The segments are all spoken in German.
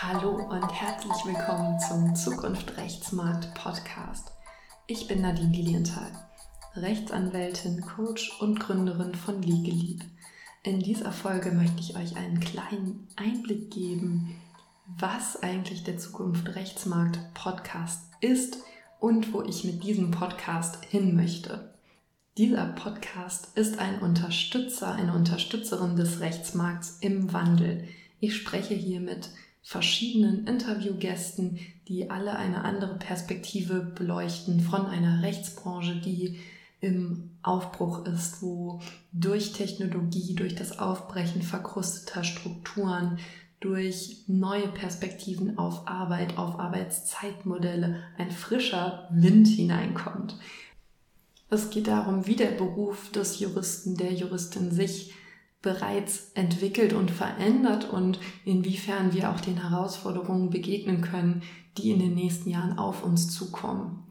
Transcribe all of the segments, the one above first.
Hallo und herzlich willkommen zum Zukunft Rechtsmarkt Podcast. Ich bin Nadine Lilienthal, Rechtsanwältin, Coach und Gründerin von Legally. In dieser Folge möchte ich euch einen kleinen Einblick geben, was eigentlich der Zukunft Rechtsmarkt Podcast ist und wo ich mit diesem Podcast hin möchte. Dieser Podcast ist ein Unterstützer, eine Unterstützerin des Rechtsmarkts im Wandel. Ich spreche hier mit verschiedenen Interviewgästen, die alle eine andere Perspektive beleuchten von einer Rechtsbranche, die im Aufbruch ist, wo durch Technologie, durch das Aufbrechen verkrusteter Strukturen, durch neue Perspektiven auf Arbeit, auf Arbeitszeitmodelle ein frischer Wind hineinkommt. Es geht darum, wie der Beruf des Juristen, der Juristin sich bereits entwickelt und verändert und inwiefern wir auch den Herausforderungen begegnen können, die in den nächsten Jahren auf uns zukommen.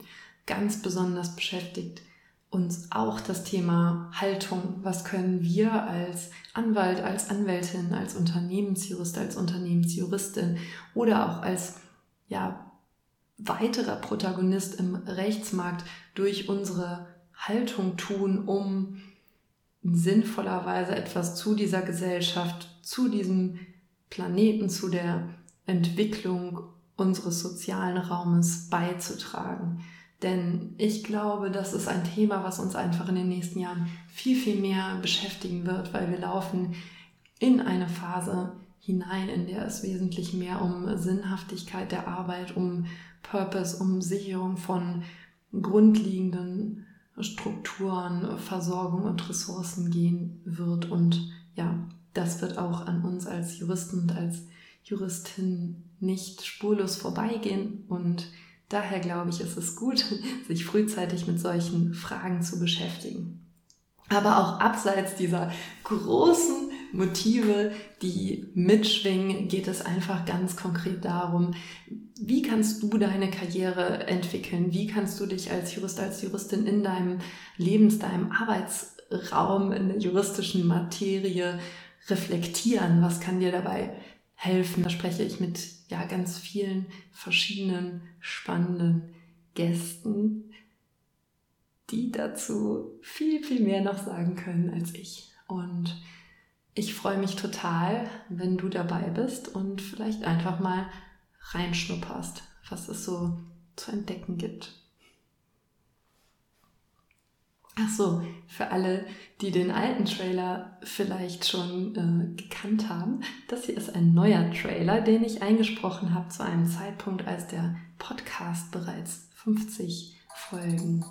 Ganz besonders beschäftigt uns auch das Thema Haltung. Was können wir als Anwalt, als Anwältin, als Unternehmensjurist, als Unternehmensjuristin oder auch als ja, weiterer Protagonist im Rechtsmarkt durch unsere Haltung tun, um sinnvollerweise etwas zu dieser Gesellschaft, zu diesem Planeten, zu der Entwicklung unseres sozialen Raumes beizutragen. Denn ich glaube, das ist ein Thema, was uns einfach in den nächsten Jahren viel, viel mehr beschäftigen wird, weil wir laufen in eine Phase hinein, in der es wesentlich mehr um Sinnhaftigkeit der Arbeit, um Purpose, um Sicherung von grundlegenden Strukturen, Versorgung und Ressourcen gehen wird. Und ja, das wird auch an uns als Juristen und als Juristin nicht spurlos vorbeigehen. Und daher glaube ich, ist es gut, sich frühzeitig mit solchen Fragen zu beschäftigen. Aber auch abseits dieser großen Motive, die mitschwingen, geht es einfach ganz konkret darum, wie kannst du deine Karriere entwickeln? Wie kannst du dich als Jurist, als Juristin in deinem Lebens, deinem Arbeitsraum, in der juristischen Materie reflektieren? Was kann dir dabei helfen? Da spreche ich mit ja ganz vielen verschiedenen spannenden Gästen, die dazu viel, viel mehr noch sagen können als ich. Und ich freue mich total, wenn du dabei bist und vielleicht einfach mal reinschnupperst, was es so zu entdecken gibt. Ach so, für alle, die den alten Trailer vielleicht schon äh, gekannt haben, das hier ist ein neuer Trailer, den ich eingesprochen habe zu einem Zeitpunkt, als der Podcast bereits 50 Folgen.